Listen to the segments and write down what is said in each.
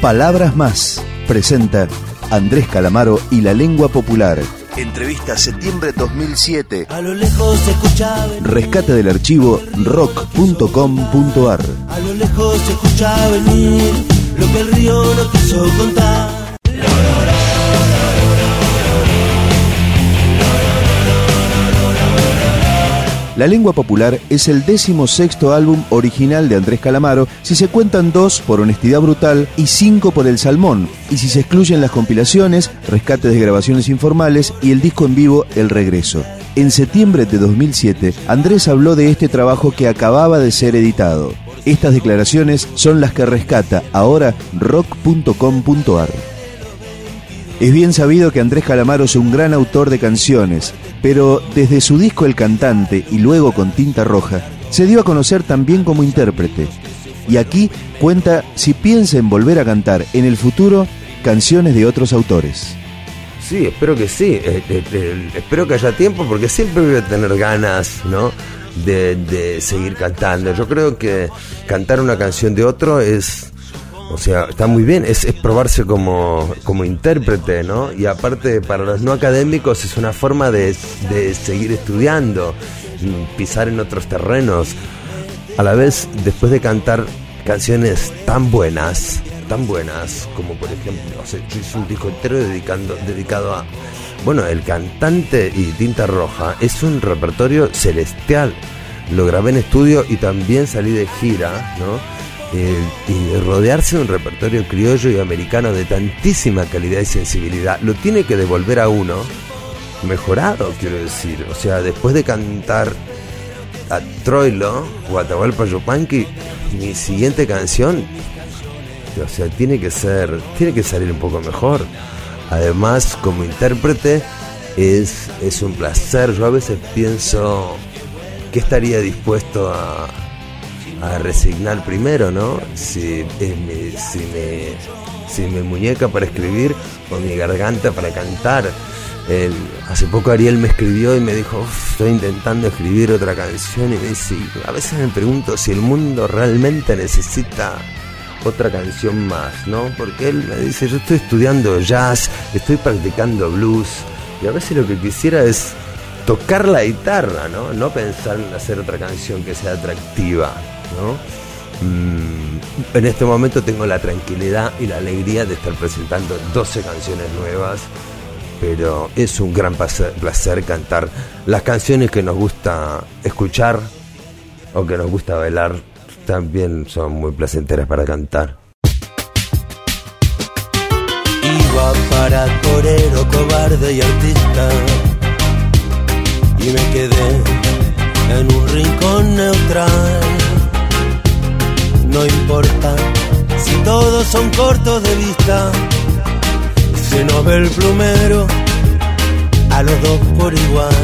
Palabras más presenta Andrés Calamaro y la lengua popular. Entrevista septiembre 2007. A lo lejos se escuchaba Rescate del archivo rock.com.ar. a lo lejos se escuchaba venir lo que el río no quiso contar. La lengua popular es el décimo sexto álbum original de Andrés Calamaro si se cuentan dos por Honestidad Brutal y cinco por El Salmón, y si se excluyen las compilaciones, rescates de grabaciones informales y el disco en vivo El Regreso. En septiembre de 2007, Andrés habló de este trabajo que acababa de ser editado. Estas declaraciones son las que rescata ahora rock.com.ar. Es bien sabido que Andrés Calamaro es un gran autor de canciones, pero desde su disco El Cantante y luego con Tinta Roja, se dio a conocer también como intérprete. Y aquí cuenta si piensa en volver a cantar en el futuro canciones de otros autores. Sí, espero que sí. Eh, eh, eh, espero que haya tiempo porque siempre voy a tener ganas, ¿no? De, de seguir cantando. Yo creo que cantar una canción de otro es, o sea, está muy bien. Es, es probarse como, como intérprete, ¿no? Y aparte, para los no académicos es una forma de, de seguir estudiando, pisar en otros terrenos. A la vez, después de cantar canciones tan buenas, tan buenas, como por ejemplo, o sea, un disco entero dedicando, dedicado a. Bueno, el cantante y tinta roja es un repertorio celestial. Lo grabé en estudio y también salí de gira, ¿no? Eh, y rodearse de un repertorio criollo y americano de tantísima calidad y sensibilidad lo tiene que devolver a uno mejorado, quiero decir. O sea, después de cantar a Troilo o Atahualpa Yupanqui, mi siguiente canción o sea, tiene que ser, tiene que salir un poco mejor. Además, como intérprete, es, es un placer. Yo a veces pienso que estaría dispuesto a, a resignar primero, ¿no? Si, es si, me, si mi muñeca para escribir o mi garganta para cantar. El- hace poco Ariel me escribió y me dijo, "Uf, estoy intentando escribir otra canción y me dice, a veces me pregunto si el mundo realmente necesita otra canción más, ¿no? Porque él me dice, yo estoy estudiando jazz, estoy practicando blues, y a veces lo que quisiera es tocar la guitarra, ¿no? No pensar en hacer otra canción que sea atractiva, Mm, en este momento tengo la tranquilidad y la alegría de estar presentando 12 canciones nuevas, pero es un gran placer, placer cantar las canciones que nos gusta escuchar o que nos gusta bailar también son muy placenteras para cantar. Iba para torero, cobarde y artista. Y me quedé en un rincón neutral. No importa si todos son cortos de vista. Si no ve el plumero a los dos por igual.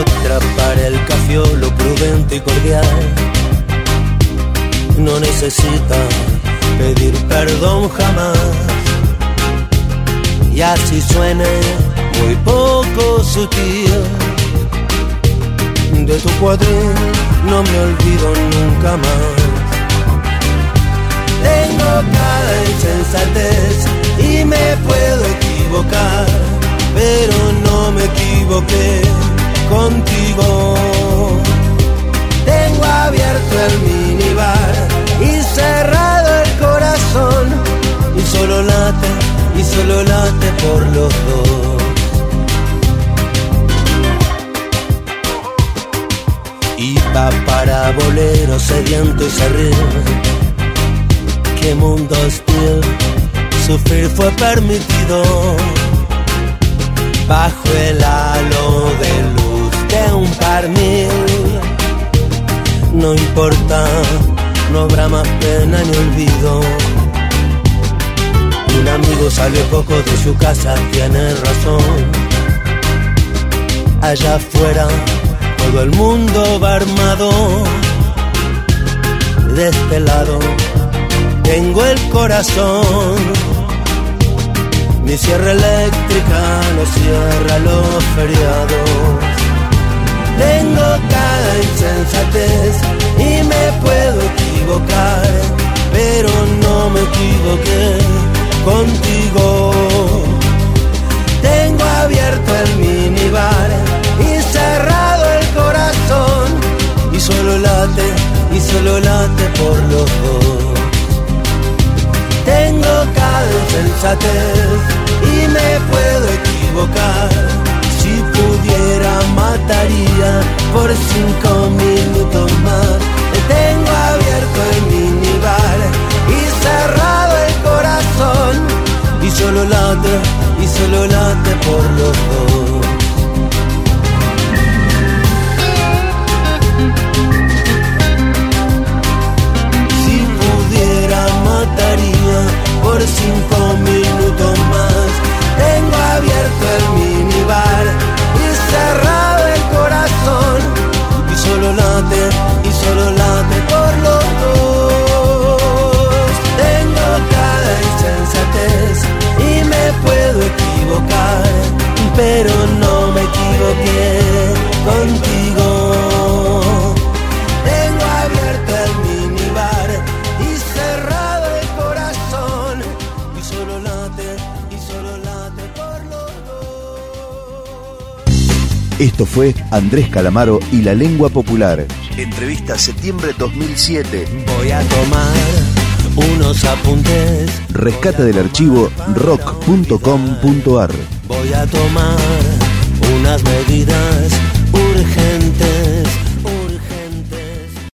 Otra para el cafiolo prudente y cordial. No necesita pedir perdón jamás. Y así suene muy poco sutil. De tu cuadril no me olvido nunca más. Tengo cada insensatez y me puedo equivocar, pero no me equivoqué contigo. Tengo abierto el minibar y cerrado el corazón y solo late, y solo late por los dos. Va para bolero sediento y serrín. Qué mundo hostil, sufrir fue permitido. Bajo el halo de luz de un par mil. No importa, no habrá más pena ni olvido. Un amigo salió poco de su casa, tiene razón. Allá afuera todo el mundo va armado. De este lado tengo el corazón. Mi sierra eléctrica no cierra los feriados. Tengo cada insensatez y equivocar, pero no me equivoqué contigo. Tengo abierto el minibar y cerrado late, y solo late por los dos. Tengo cada insensatez y me puedo equivocar. Si pudiera mataría por cinco minutos más. Tengo abierto el minibar y cerrado el corazón y solo late, y solo late por los dos. Esto fue Andrés Calamaro y la lengua popular. Entrevista septiembre 2007. Voy a tomar unos apuntes. Rescate del archivo rock.com.ar. Voy a tomar unas medidas urgentes.